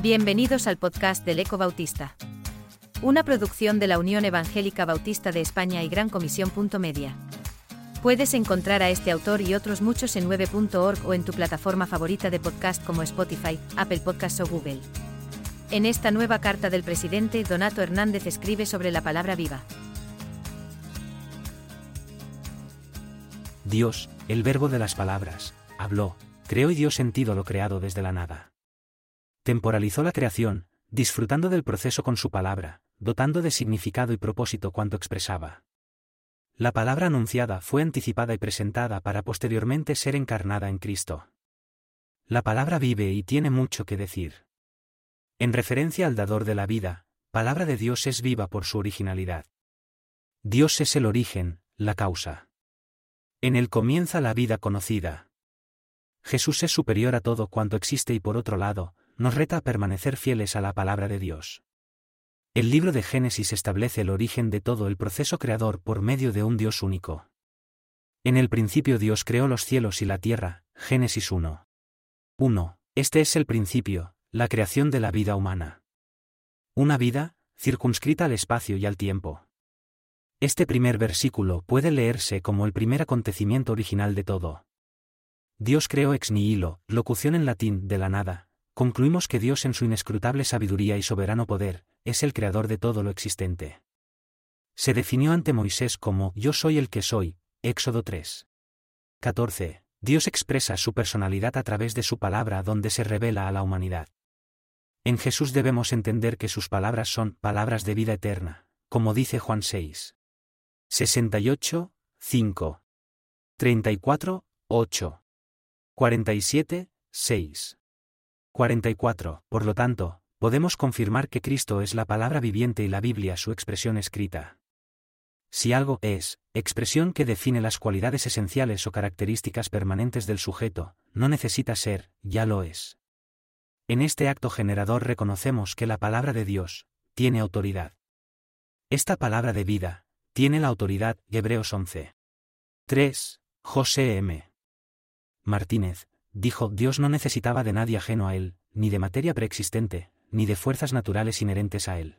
Bienvenidos al podcast del Eco Bautista. Una producción de la Unión Evangélica Bautista de España y Gran Comisión. Media. Puedes encontrar a este autor y otros muchos en 9.org o en tu plataforma favorita de podcast como Spotify, Apple Podcasts o Google. En esta nueva carta del presidente, Donato Hernández escribe sobre la palabra viva. Dios, el verbo de las palabras, habló, creó y dio sentido a lo creado desde la nada. Temporalizó la creación, disfrutando del proceso con su palabra, dotando de significado y propósito cuanto expresaba. La palabra anunciada fue anticipada y presentada para posteriormente ser encarnada en Cristo. La palabra vive y tiene mucho que decir. En referencia al dador de la vida, palabra de Dios es viva por su originalidad. Dios es el origen, la causa. En él comienza la vida conocida. Jesús es superior a todo cuanto existe y por otro lado, nos reta a permanecer fieles a la palabra de Dios. El libro de Génesis establece el origen de todo el proceso creador por medio de un Dios único. En el principio Dios creó los cielos y la tierra, Génesis 1. 1. Este es el principio, la creación de la vida humana. Una vida, circunscrita al espacio y al tiempo. Este primer versículo puede leerse como el primer acontecimiento original de todo. Dios creó ex nihilo, locución en latín de la nada. Concluimos que Dios en su inescrutable sabiduría y soberano poder, es el creador de todo lo existente. Se definió ante Moisés como Yo soy el que soy, Éxodo 3. 14. Dios expresa su personalidad a través de su palabra donde se revela a la humanidad. En Jesús debemos entender que sus palabras son palabras de vida eterna, como dice Juan 6. 68, 5. 34, 8. 47, 6. 44. Por lo tanto, podemos confirmar que Cristo es la palabra viviente y la Biblia su expresión escrita. Si algo es, expresión que define las cualidades esenciales o características permanentes del sujeto, no necesita ser, ya lo es. En este acto generador reconocemos que la palabra de Dios, tiene autoridad. Esta palabra de vida, tiene la autoridad, Hebreos 11. 3. José M. Martínez, dijo Dios no necesitaba de nadie ajeno a él, ni de materia preexistente, ni de fuerzas naturales inherentes a él.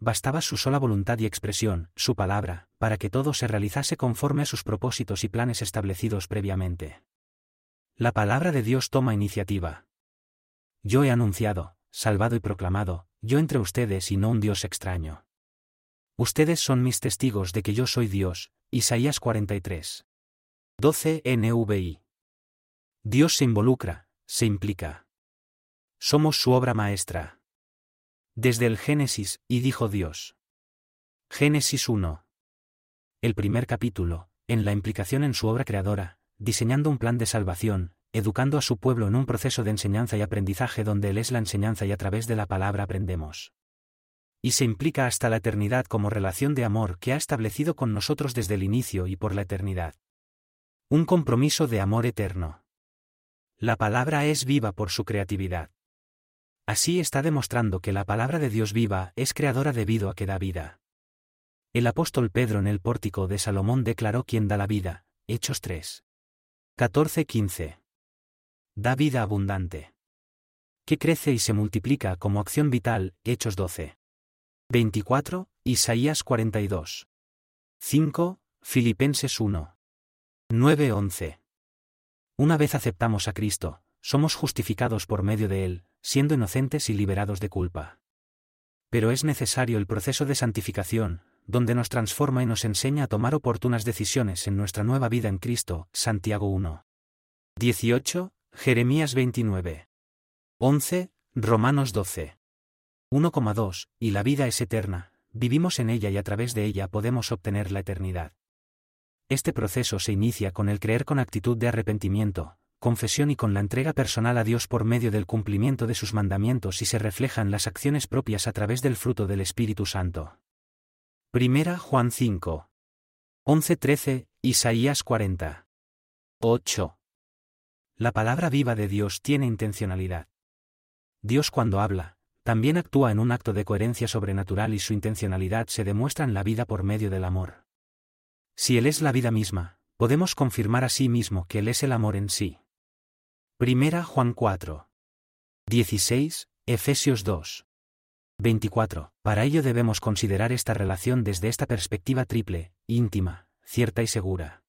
Bastaba su sola voluntad y expresión, su palabra, para que todo se realizase conforme a sus propósitos y planes establecidos previamente. La palabra de Dios toma iniciativa. Yo he anunciado, salvado y proclamado, yo entre ustedes y no un Dios extraño. Ustedes son mis testigos de que yo soy Dios. Isaías 43. 12 NVI. Dios se involucra, se implica. Somos su obra maestra. Desde el Génesis, y dijo Dios. Génesis 1. El primer capítulo, en la implicación en su obra creadora, diseñando un plan de salvación, educando a su pueblo en un proceso de enseñanza y aprendizaje donde Él es la enseñanza y a través de la palabra aprendemos y se implica hasta la eternidad como relación de amor que ha establecido con nosotros desde el inicio y por la eternidad. Un compromiso de amor eterno. La palabra es viva por su creatividad. Así está demostrando que la palabra de Dios viva es creadora debido a que da vida. El apóstol Pedro en el pórtico de Salomón declaró quién da la vida, Hechos 3. 14-15. Da vida abundante. Que crece y se multiplica como acción vital, Hechos 12. 24, Isaías 42. 5, Filipenses 1. 9-11. Una vez aceptamos a Cristo, somos justificados por medio de Él, siendo inocentes y liberados de culpa. Pero es necesario el proceso de santificación, donde nos transforma y nos enseña a tomar oportunas decisiones en nuestra nueva vida en Cristo, Santiago 1. 18, Jeremías 29. 11, Romanos 12. 1,2, y la vida es eterna, vivimos en ella y a través de ella podemos obtener la eternidad. Este proceso se inicia con el creer con actitud de arrepentimiento, confesión y con la entrega personal a Dios por medio del cumplimiento de sus mandamientos y se reflejan las acciones propias a través del fruto del Espíritu Santo. Primera Juan 5. 11-13, Isaías 40. 8. La palabra viva de Dios tiene intencionalidad. Dios cuando habla, también actúa en un acto de coherencia sobrenatural y su intencionalidad se demuestra en la vida por medio del amor. Si Él es la vida misma, podemos confirmar a sí mismo que Él es el amor en sí. Primera Juan 4. 16, Efesios 2. 24. Para ello debemos considerar esta relación desde esta perspectiva triple, íntima, cierta y segura.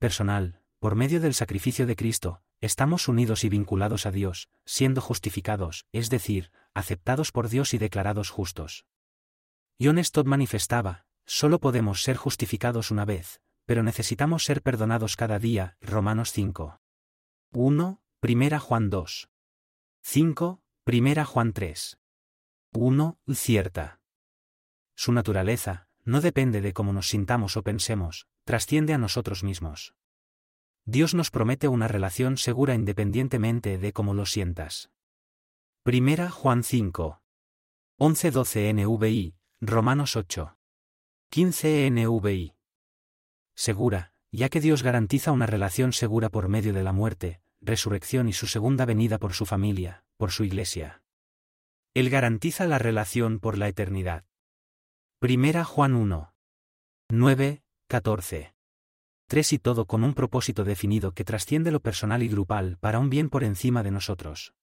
Personal, por medio del sacrificio de Cristo, estamos unidos y vinculados a Dios, siendo justificados, es decir, aceptados por Dios y declarados justos. John Stott manifestaba, solo podemos ser justificados una vez, pero necesitamos ser perdonados cada día, Romanos 5. 1, Primera Juan 2. 5, Primera Juan 3. 1. Cierta. Su naturaleza, no depende de cómo nos sintamos o pensemos, trasciende a nosotros mismos. Dios nos promete una relación segura independientemente de cómo lo sientas. Primera Juan 5. 11-12 NVI, Romanos 8. 15 NVI. Segura, ya que Dios garantiza una relación segura por medio de la muerte, resurrección y su segunda venida por su familia, por su iglesia. Él garantiza la relación por la eternidad. Primera Juan 1. 9, 14. 3 y todo con un propósito definido que trasciende lo personal y grupal para un bien por encima de nosotros.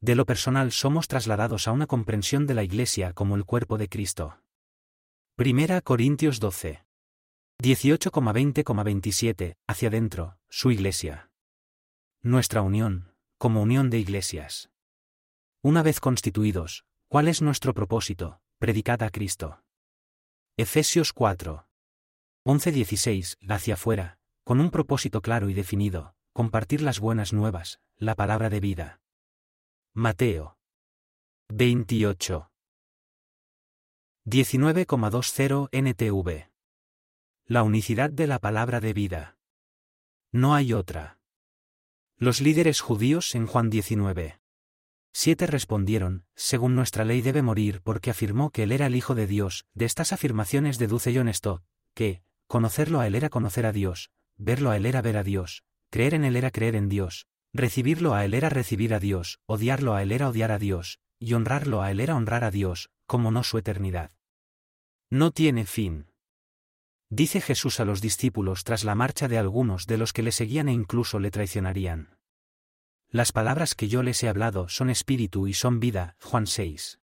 De lo personal somos trasladados a una comprensión de la Iglesia como el cuerpo de Cristo. Primera Corintios 12. 18,20,27, hacia adentro, su Iglesia. Nuestra unión, como unión de iglesias. Una vez constituidos, ¿cuál es nuestro propósito? Predicad a Cristo. Efesios 4. 11-16, hacia afuera, con un propósito claro y definido, compartir las buenas nuevas, la palabra de vida. Mateo 28. 19,20 NTV. La unicidad de la palabra de vida. No hay otra. Los líderes judíos en Juan 19. Siete respondieron, según nuestra ley debe morir porque afirmó que él era el Hijo de Dios, de estas afirmaciones deduce John Stott, que, Conocerlo a Él era conocer a Dios, verlo a Él era ver a Dios, creer en Él era creer en Dios, recibirlo a Él era recibir a Dios, odiarlo a Él era odiar a Dios, y honrarlo a Él era honrar a Dios, como no su eternidad. No tiene fin. Dice Jesús a los discípulos tras la marcha de algunos de los que le seguían e incluso le traicionarían. Las palabras que yo les he hablado son espíritu y son vida, Juan 6.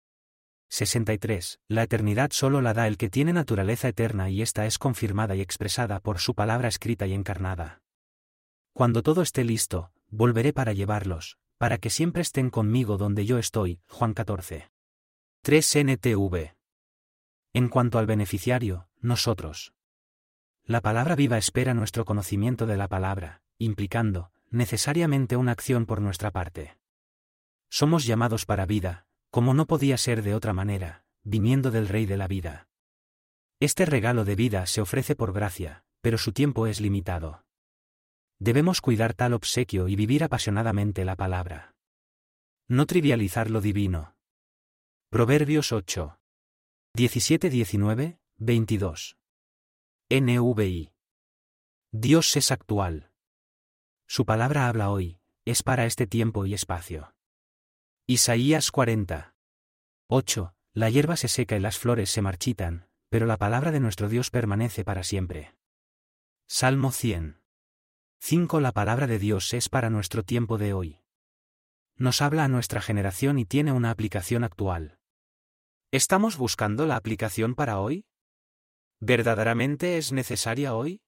63. La eternidad solo la da el que tiene naturaleza eterna y esta es confirmada y expresada por su palabra escrita y encarnada. Cuando todo esté listo, volveré para llevarlos, para que siempre estén conmigo donde yo estoy. Juan 14. 3 NTV. En cuanto al beneficiario, nosotros. La palabra viva espera nuestro conocimiento de la palabra, implicando, necesariamente una acción por nuestra parte. Somos llamados para vida, como no podía ser de otra manera, viniendo del Rey de la vida. Este regalo de vida se ofrece por gracia, pero su tiempo es limitado. Debemos cuidar tal obsequio y vivir apasionadamente la palabra. No trivializar lo divino. Proverbios 8. 17-19, 22. NVI. Dios es actual. Su palabra habla hoy, es para este tiempo y espacio. Isaías 40. 8. La hierba se seca y las flores se marchitan, pero la palabra de nuestro Dios permanece para siempre. Salmo 100. 5. La palabra de Dios es para nuestro tiempo de hoy. Nos habla a nuestra generación y tiene una aplicación actual. ¿Estamos buscando la aplicación para hoy? ¿Verdaderamente es necesaria hoy?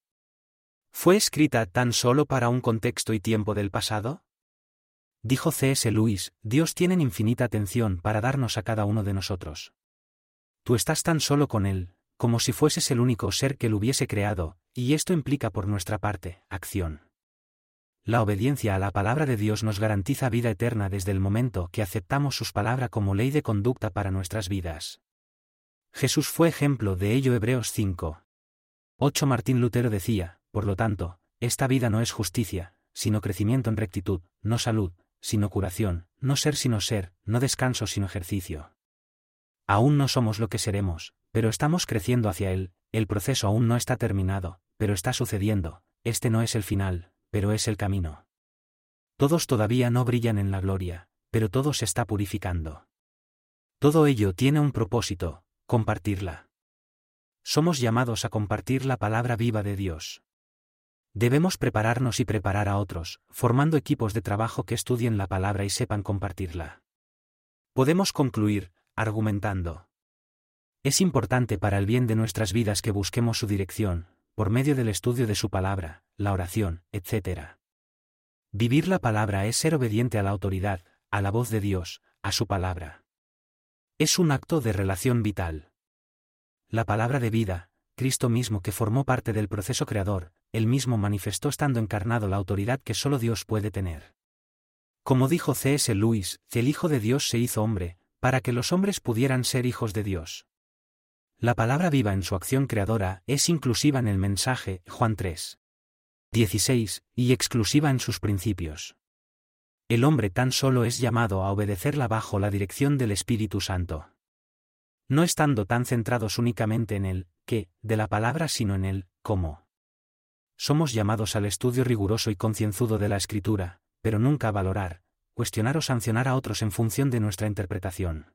¿Fue escrita tan solo para un contexto y tiempo del pasado? Dijo C.S. Lewis, Dios tiene infinita atención para darnos a cada uno de nosotros. Tú estás tan solo con Él, como si fueses el único ser que lo hubiese creado, y esto implica por nuestra parte, acción. La obediencia a la palabra de Dios nos garantiza vida eterna desde el momento que aceptamos sus palabras como ley de conducta para nuestras vidas. Jesús fue ejemplo de ello Hebreos 5. 8 Martín Lutero decía, por lo tanto, esta vida no es justicia, sino crecimiento en rectitud, no salud, sino curación, no ser sino ser, no descanso sino ejercicio. Aún no somos lo que seremos, pero estamos creciendo hacia él, el proceso aún no está terminado, pero está sucediendo, este no es el final, pero es el camino. Todos todavía no brillan en la gloria, pero todo se está purificando. Todo ello tiene un propósito, compartirla. Somos llamados a compartir la palabra viva de Dios. Debemos prepararnos y preparar a otros, formando equipos de trabajo que estudien la palabra y sepan compartirla. Podemos concluir, argumentando. Es importante para el bien de nuestras vidas que busquemos su dirección, por medio del estudio de su palabra, la oración, etc. Vivir la palabra es ser obediente a la autoridad, a la voz de Dios, a su palabra. Es un acto de relación vital. La palabra de vida, Cristo mismo que formó parte del proceso creador, él mismo manifestó estando encarnado la autoridad que solo Dios puede tener. Como dijo C.S. Lewis, el Hijo de Dios se hizo hombre, para que los hombres pudieran ser hijos de Dios. La palabra viva en su acción creadora es inclusiva en el mensaje, Juan 3. 16, y exclusiva en sus principios. El hombre tan solo es llamado a obedecerla bajo la dirección del Espíritu Santo. No estando tan centrados únicamente en el qué de la palabra sino en el cómo. Somos llamados al estudio riguroso y concienzudo de la Escritura, pero nunca a valorar, cuestionar o sancionar a otros en función de nuestra interpretación.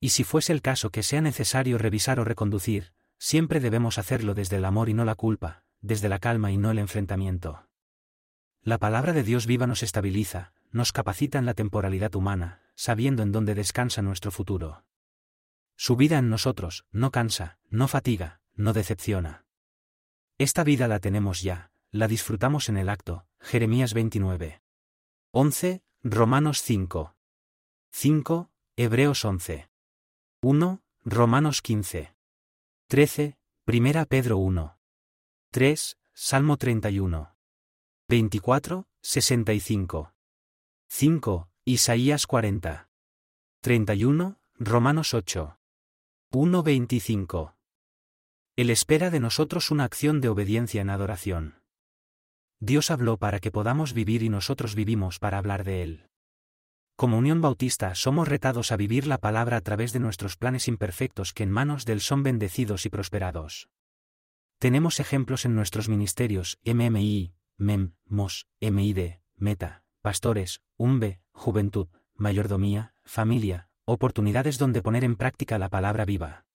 Y si fuese el caso que sea necesario revisar o reconducir, siempre debemos hacerlo desde el amor y no la culpa, desde la calma y no el enfrentamiento. La palabra de Dios viva nos estabiliza, nos capacita en la temporalidad humana, sabiendo en dónde descansa nuestro futuro. Su vida en nosotros, no cansa, no fatiga, no decepciona. Esta vida la tenemos ya, la disfrutamos en el acto, Jeremías 29. 11, Romanos 5. 5, Hebreos 11. 1, Romanos 15. 13, Primera Pedro 1. 3, Salmo 31. 24, 65. 5, Isaías 40. 31, Romanos 8. 1, 25. Él espera de nosotros una acción de obediencia en adoración. Dios habló para que podamos vivir y nosotros vivimos para hablar de Él. Como Unión Bautista somos retados a vivir la palabra a través de nuestros planes imperfectos que en manos del son bendecidos y prosperados. Tenemos ejemplos en nuestros ministerios, MMI, MEM, MOS, MID, Meta, Pastores, UMBE, Juventud, Mayordomía, Familia, oportunidades donde poner en práctica la palabra viva.